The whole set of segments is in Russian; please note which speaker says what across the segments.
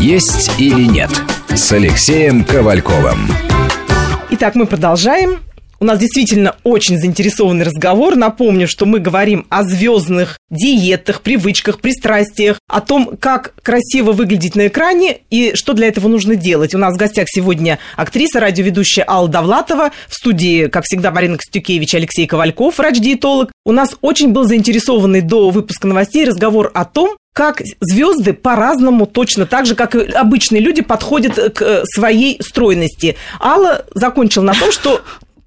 Speaker 1: «Есть или нет» с Алексеем Ковальковым.
Speaker 2: Итак, мы продолжаем. У нас действительно очень заинтересованный разговор. Напомню, что мы говорим о звездных диетах, привычках, пристрастиях, о том, как красиво выглядеть на экране и что для этого нужно делать. У нас в гостях сегодня актриса, радиоведущая Алла Довлатова, в студии, как всегда, Марина Костюкевич, Алексей Ковальков, врач-диетолог. У нас очень был заинтересованный до выпуска новостей разговор о том, как звезды по-разному, точно так же, как и обычные люди, подходят к своей стройности. Алла закончила на том, что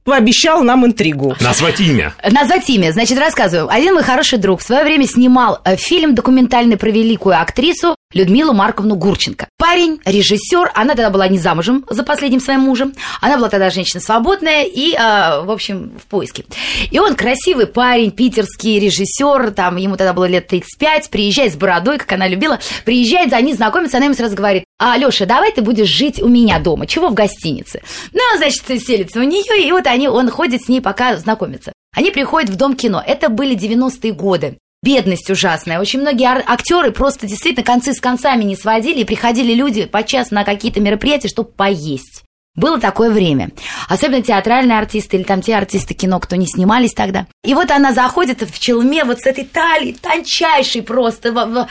Speaker 2: пообещал нам интригу.
Speaker 3: Назвать имя.
Speaker 4: Назвать имя. Значит, рассказываю. Один мой хороший друг в свое время снимал э, фильм документальный про великую актрису Людмилу Марковну Гурченко. Парень, режиссер, она тогда была не замужем за последним своим мужем, она была тогда женщина свободная и, э, в общем, в поиске. И он красивый парень, питерский режиссер, там ему тогда было лет 35, приезжает с бородой, как она любила, приезжает, они знакомятся, она ему сразу говорит, а, Леша, давай ты будешь жить у меня дома, чего в гостинице? Ну, значит, селится у нее, и вот они, он ходит с ней, пока знакомится. Они приходят в Дом кино. Это были 90-е годы бедность ужасная. Очень многие актеры просто действительно концы с концами не сводили, и приходили люди подчас на какие-то мероприятия, чтобы поесть. Было такое время. Особенно театральные артисты или там те артисты кино, кто не снимались тогда. И вот она заходит в челме вот с этой талией, тончайшей просто.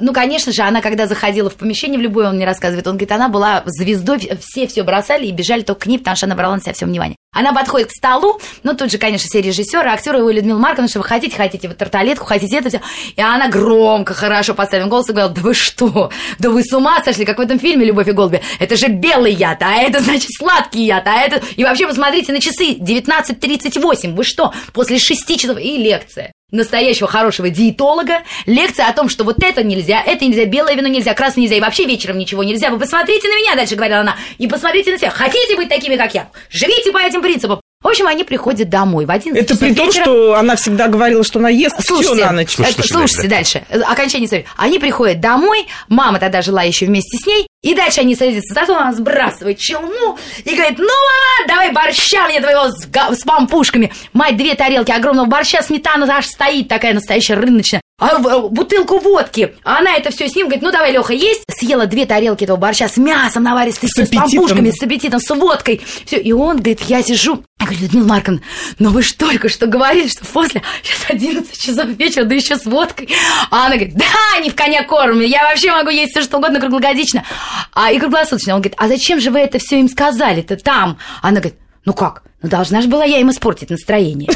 Speaker 4: Ну, конечно же, она когда заходила в помещение в любое, он мне рассказывает, он говорит, она была звездой, все все бросали и бежали только к ней, потому что она брала на себя все внимание. Она подходит к столу, ну, тут же, конечно, все режиссеры, актеры его Людмила Марковна, что вы хотите, хотите вот тарталетку, хотите это все. И она громко, хорошо поставив голос и говорила, да вы что, да вы с ума сошли, как в этом фильме «Любовь и голуби». Это же белый яд, а это, значит, сладкий яд, а это... И вообще, посмотрите на часы, 19.38, вы что, после шести часов и лекция настоящего хорошего диетолога, лекция о том, что вот это нельзя, это нельзя, белое вино нельзя, красное нельзя, и вообще вечером ничего нельзя. Вы посмотрите на меня, дальше говорила она, и посмотрите на себя. Хотите быть такими, как я? Живите по этим принципам. В общем, они приходят домой в 11
Speaker 2: Это при том, вечера. что она всегда говорила, что она ест слушайте, все на ночь.
Speaker 4: Слушайте, слушайте, слушайте дальше. дальше. Окончание истории. Они приходят домой, мама тогда жила еще вместе с ней, и дальше они садятся за стол, она сбрасывает челму и говорит, ну, мама, давай борща мне твоего с, с пампушками. Мать две тарелки огромного борща, сметана аж стоит такая настоящая рыночная а бутылку водки. А она это все с ним говорит, ну давай, Леха, есть. Съела две тарелки этого борща с мясом наваристой, с, с пампушками, с аппетитом, с водкой. Все, и он говорит, я сижу. Я говорю, Людмила Марковна, но вы же только что говорили, что после, сейчас 11 часов вечера, да еще с водкой. А она говорит, да, не в коня корм, я вообще могу есть все что угодно круглогодично. А и круглосуточно. Он говорит, а зачем же вы это все им сказали-то там? Она говорит, ну как? Ну, должна же была я им испортить настроение.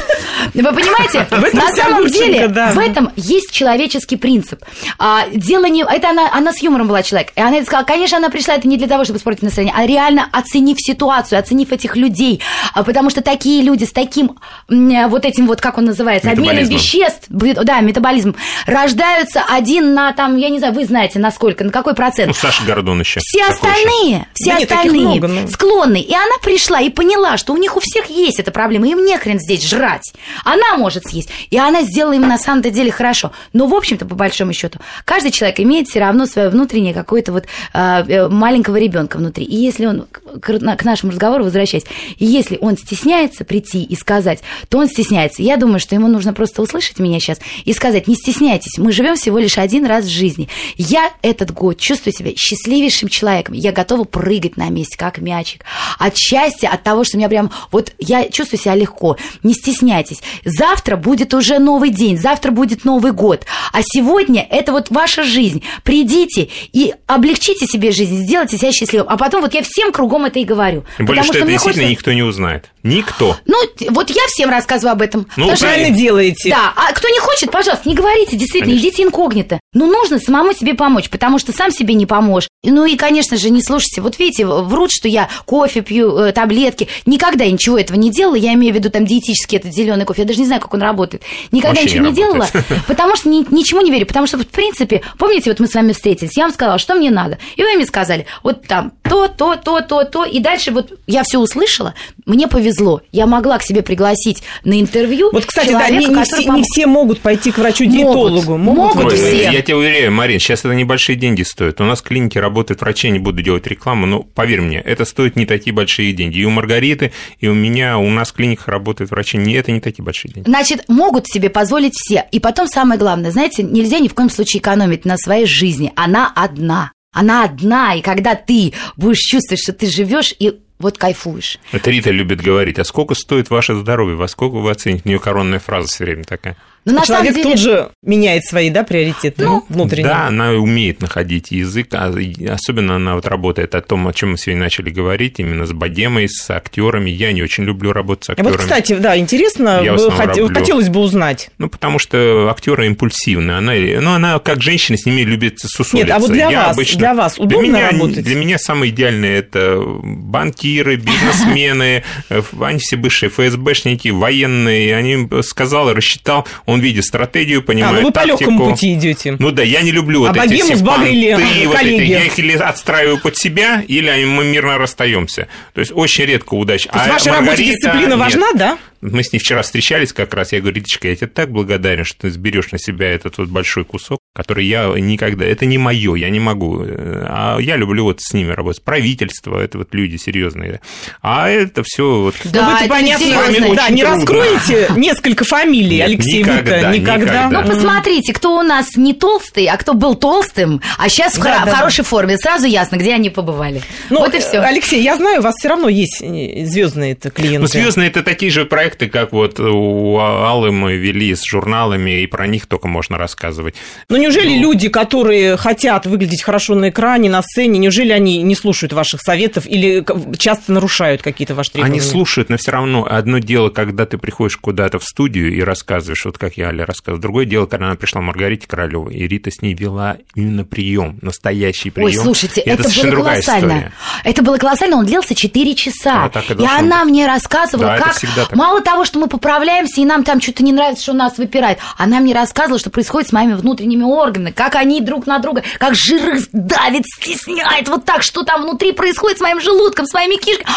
Speaker 4: Вы понимаете, на самом деле в этом есть человеческий принцип. А, дело не... Это она, она с юмором была человек. И она сказала, конечно, она пришла это не для того, чтобы испортить настроение, а реально оценив ситуацию, оценив этих людей. А, потому что такие люди с таким вот этим вот, как он называется, обменом веществ, да, метаболизм, рождаются один на там, я не знаю, вы знаете, на сколько, на какой процент. Ну,
Speaker 3: Саша Гордон еще.
Speaker 4: Все остальные, все остальные ну. склонны. И она пришла и поняла, что у них у всех всех есть эта проблема, им не хрен здесь жрать. Она может съесть, и она сделала им на самом-то деле хорошо. Но, в общем-то, по большому счету, каждый человек имеет все равно свое внутреннее какое-то вот э, маленького ребенка внутри. И если он, к нашему разговору возвращаясь, если он стесняется прийти и сказать, то он стесняется. Я думаю, что ему нужно просто услышать меня сейчас и сказать, не стесняйтесь, мы живем всего лишь один раз в жизни. Я этот год чувствую себя счастливейшим человеком. Я готова прыгать на месте, как мячик. От счастья, от того, что меня прям вот вот я чувствую себя легко, не стесняйтесь. Завтра будет уже новый день, завтра будет Новый год, а сегодня это вот ваша жизнь. Придите и облегчите себе жизнь, сделайте себя счастливым. А потом вот я всем кругом это и говорю.
Speaker 3: Тем более, что, что это действительно хочется... никто не узнает. Никто.
Speaker 4: Ну, вот я всем рассказываю об этом.
Speaker 2: Ну, правильно что... делаете.
Speaker 4: Да, а кто не хочет, пожалуйста, не говорите, действительно, Конечно. идите инкогнито. Ну, нужно самому себе помочь, потому что сам себе не поможешь. Ну и, конечно же, не слушайте. Вот видите, врут, что я кофе пью, э, таблетки. Никогда ничего ничего этого не делала, я имею в виду там диетический этот зеленый кофе, я даже не знаю, как он работает. Никогда Вообще ничего не, не делала, потому что ни, ничему не верю, потому что, в принципе, помните, вот мы с вами встретились, я вам сказала, что мне надо, и вы мне сказали, вот там то, то, то, то, то, и дальше вот я все услышала, мне повезло, я могла к себе пригласить на интервью
Speaker 2: Вот, кстати, да, не, не, все, пом... не все могут пойти к врачу-диетологу.
Speaker 4: Могут, могут Ой, все.
Speaker 3: Я тебе уверяю, Марин, сейчас это небольшие деньги стоит. У нас в клинике работают врачи, не буду делать рекламу, но поверь мне, это стоит не такие большие деньги. И у Маргариты, и у меня, у нас в клиниках работают врачи, не, это не такие большие деньги.
Speaker 4: Значит, могут себе позволить все. И потом самое главное, знаете, нельзя ни в коем случае экономить на своей жизни. Она одна. Она одна, и когда ты будешь чувствовать, что ты живешь и вот кайфуешь.
Speaker 3: Это Рита любит говорить, а сколько стоит ваше здоровье, во сколько вы оцените? У нее коронная фраза все время такая.
Speaker 2: Но ну, на Человек самом деле... тут же меняет свои да, приоритеты ну, внутренние.
Speaker 3: Да, она умеет находить язык, а особенно она вот работает о том, о чем мы сегодня начали говорить, именно с богемой, с актерами. Я не очень люблю работать с актерами.
Speaker 2: Вот, кстати, да, интересно, Я хот... хотелось бы узнать.
Speaker 3: Ну, потому что актеры импульсивны. Она, ну, она как женщина с ними любит сусолиться.
Speaker 2: Нет, а вот для, Я вас, обычно... для вас удобно
Speaker 3: для меня,
Speaker 2: работать?
Speaker 3: Для меня самое идеальное – это банкиры, бизнесмены, они все бывшие ФСБшники, военные. Они сказал, рассчитал, он видит стратегию, понимает
Speaker 2: а, ну вы
Speaker 3: тактику.
Speaker 2: по легкому пути идете.
Speaker 3: Ну да, я не люблю а вот эти все
Speaker 2: понты,
Speaker 3: вот эти. Я их или отстраиваю под себя, или мы мирно расстаемся. То есть очень редко удача.
Speaker 2: То есть а в вашей работе дисциплина важна, да?
Speaker 3: Мы с ней вчера встречались как раз, я говорю, Риточка, я тебе так благодарен, что ты сберешь на себя этот вот большой кусок, который я никогда... Это не мое, я не могу. А я люблю вот с ними работать. Правительство, это вот люди серьезные. А это все вот...
Speaker 4: Да, ну, это понятно.
Speaker 2: Да, не раскроете несколько фамилий, Нет, Алексей никогда,
Speaker 3: Вита, никогда.
Speaker 4: Ну, посмотрите, кто у нас не толстый, а кто был толстым, а сейчас да, в, да, хорошей форме. Сразу ясно, где они побывали.
Speaker 2: Ну, вот и все. Алексей, я знаю, у вас все равно есть звездные это клиенты. Ну,
Speaker 3: звездные это такие же проекты, проекты, как вот у Аллы мы вели с журналами, и про них только можно рассказывать.
Speaker 2: Но неужели ну, люди, которые хотят выглядеть хорошо на экране, на сцене, неужели они не слушают ваших советов или часто нарушают какие-то ваши требования?
Speaker 3: Они слушают, но все равно одно дело, когда ты приходишь куда-то в студию и рассказываешь, вот как я Аля рассказывал. Другое дело, когда она пришла Маргарите Королёвой, и Рита с ней вела именно прием, настоящий прием.
Speaker 4: Ой, слушайте, и это, это было колоссально. Это было колоссально, он длился 4 часа. А, и, и она мне рассказывала, да, как мало того, что мы поправляемся, и нам там что-то не нравится, что нас выпирает. Она мне рассказывала, что происходит с моими внутренними органами, как они друг на друга, как жир их давит, стесняет, вот так, что там внутри происходит с моим желудком, с моими кишками.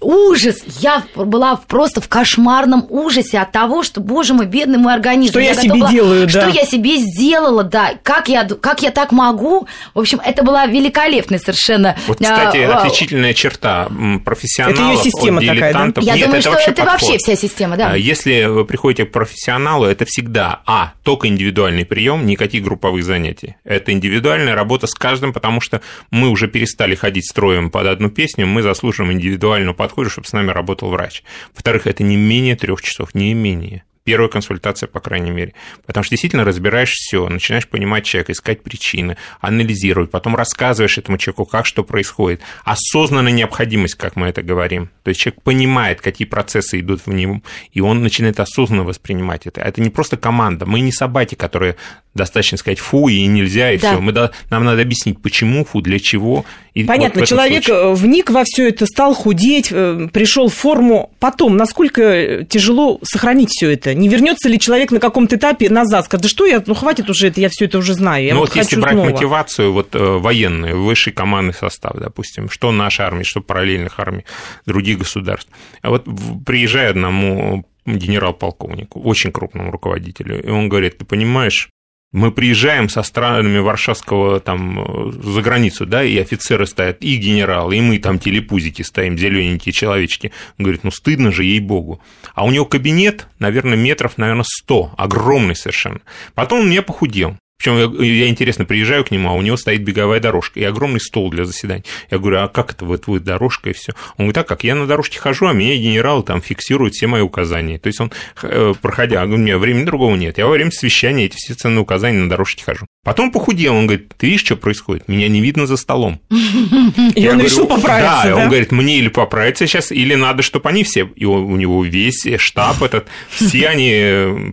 Speaker 4: Ужас! Я была просто в кошмарном ужасе от того, что, боже мой, бедный мой организм.
Speaker 2: Что я, я себе была, делаю,
Speaker 4: да. Что я себе сделала, да. Как я, как я так могу? В общем, это была великолепная совершенно...
Speaker 3: Вот, кстати, а, отличительная черта профессионалов
Speaker 2: это ее система
Speaker 3: от.
Speaker 4: Такая, да? Я
Speaker 3: Нет,
Speaker 4: думаю,
Speaker 3: это
Speaker 4: что
Speaker 3: вообще
Speaker 4: это
Speaker 3: подход.
Speaker 4: вообще вся система, да.
Speaker 3: А если вы приходите к профессионалу, это всегда, а, только индивидуальный прием, никаких групповых занятий. Это индивидуальная работа с каждым, потому что мы уже перестали ходить строем под одну песню, мы заслуживаем индивидуального подхода, чтобы с нами работал врач. Во-вторых, это не менее трех часов, не менее первая консультация, по крайней мере. Потому что действительно разбираешь все, начинаешь понимать человека, искать причины, анализировать, потом рассказываешь этому человеку, как что происходит. Осознанная необходимость, как мы это говорим. То есть человек понимает, какие процессы идут в нем, и он начинает осознанно воспринимать это. Это не просто команда. Мы не собаки, которые достаточно сказать фу и нельзя, и да. все. Мы, нам надо объяснить, почему фу, для чего.
Speaker 2: И Понятно, вот человек случае... вник во все это, стал худеть, э, пришел в форму. Потом, насколько тяжело сохранить все это? Не вернется ли человек на каком-то этапе назад, скажет, да что я, ну хватит уже это, я все это уже знаю. Я
Speaker 3: ну
Speaker 2: вот,
Speaker 3: вот если брать
Speaker 2: снова.
Speaker 3: мотивацию вот э, военную, высший командный состав, допустим, что наша армия, что параллельных армий других государств. А вот приезжая одному генерал-полковнику, очень крупному руководителю, и он говорит, ты понимаешь, мы приезжаем со странами Варшавского там за границу, да, и офицеры стоят, и генералы, и мы там телепузики стоим, зелененькие человечки. Он говорит, ну стыдно же, ей-богу. А у него кабинет, наверное, метров, наверное, 100, огромный совершенно. Потом он меня похудел. Причем я, я, интересно, приезжаю к нему, а у него стоит беговая дорожка и огромный стол для заседаний. Я говорю, а как это вот будет дорожка и все? Он говорит, так как я на дорожке хожу, а меня генерал там фиксирует все мои указания. То есть он, э, проходя, у меня времени другого нет. Я во время совещания эти все ценные указания на дорожке хожу. Потом похудел, он говорит, ты видишь, что происходит? Меня не видно за столом.
Speaker 2: И он решил поправиться,
Speaker 3: да? он говорит, мне или поправиться сейчас, или надо, чтобы они все, и у него весь штаб этот, все они э,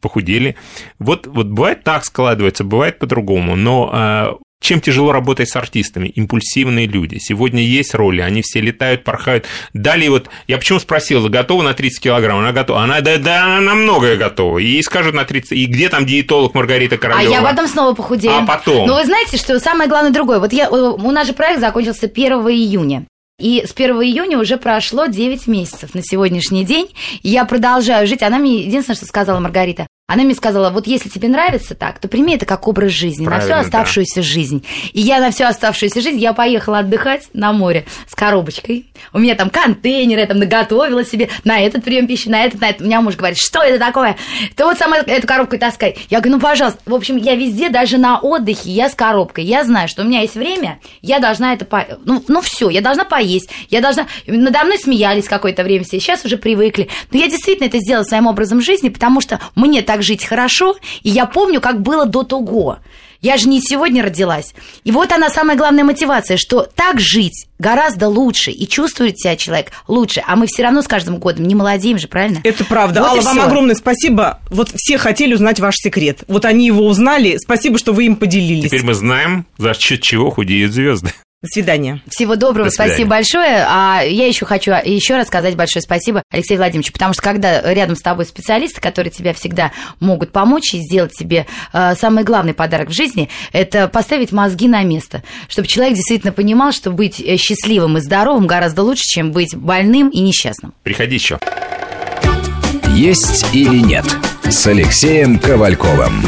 Speaker 3: похудели. Вот, вот бывает так складывается, бывает по-другому, но а, чем тяжело работать с артистами? Импульсивные люди. Сегодня есть роли, они все летают, порхают. Далее вот, я почему спросил, готова на 30 килограмм? Она готова. Она, да, да, она на многое готова. И скажут на 30. И где там диетолог Маргарита Королева?
Speaker 4: А я потом снова похудею.
Speaker 3: А потом?
Speaker 4: Но вы знаете, что самое главное другое. Вот я, у нас же проект закончился 1 июня. И с 1 июня уже прошло 9 месяцев на сегодняшний день. Я продолжаю жить. Она мне единственное, что сказала Маргарита. Она мне сказала, вот если тебе нравится так, то прими это как образ жизни
Speaker 3: Правильно,
Speaker 4: на всю оставшуюся
Speaker 3: да.
Speaker 4: жизнь. И я на всю оставшуюся жизнь, я поехала отдыхать на море с коробочкой. У меня там контейнеры, я там наготовила себе на этот прием пищи, на этот, на этот. У меня муж говорит, что это такое? Ты вот сама эту коробку таскай. Я говорю, ну, пожалуйста. В общем, я везде, даже на отдыхе, я с коробкой. Я знаю, что у меня есть время, я должна это... По... Ну, ну все, я должна поесть, я должна... Надо мной смеялись какое-то время все, сейчас уже привыкли. Но я действительно это сделала своим образом жизни, потому что мне так жить хорошо, и я помню, как было до того. Я же не сегодня родилась. И вот она самая главная мотивация, что так жить гораздо лучше, и чувствует себя человек лучше. А мы все равно с каждым годом не молодеем же, правильно?
Speaker 2: Это правда.
Speaker 4: Вот
Speaker 2: Алла, вам огромное спасибо. Вот все хотели узнать ваш секрет. Вот они его узнали. Спасибо, что вы им поделились.
Speaker 3: Теперь мы знаем, за счет чего худеют звезды.
Speaker 2: До свидания.
Speaker 4: Всего доброго,
Speaker 3: До свидания.
Speaker 4: спасибо большое. А я еще хочу еще раз сказать большое спасибо Алексею Владимировичу, потому что когда рядом с тобой специалисты, которые тебя всегда могут помочь и сделать тебе э, самый главный подарок в жизни, это поставить мозги на место, чтобы человек действительно понимал, что быть э, счастливым и здоровым гораздо лучше, чем быть больным и несчастным.
Speaker 3: Приходи еще.
Speaker 1: «Есть или нет» с Алексеем Ковальковым.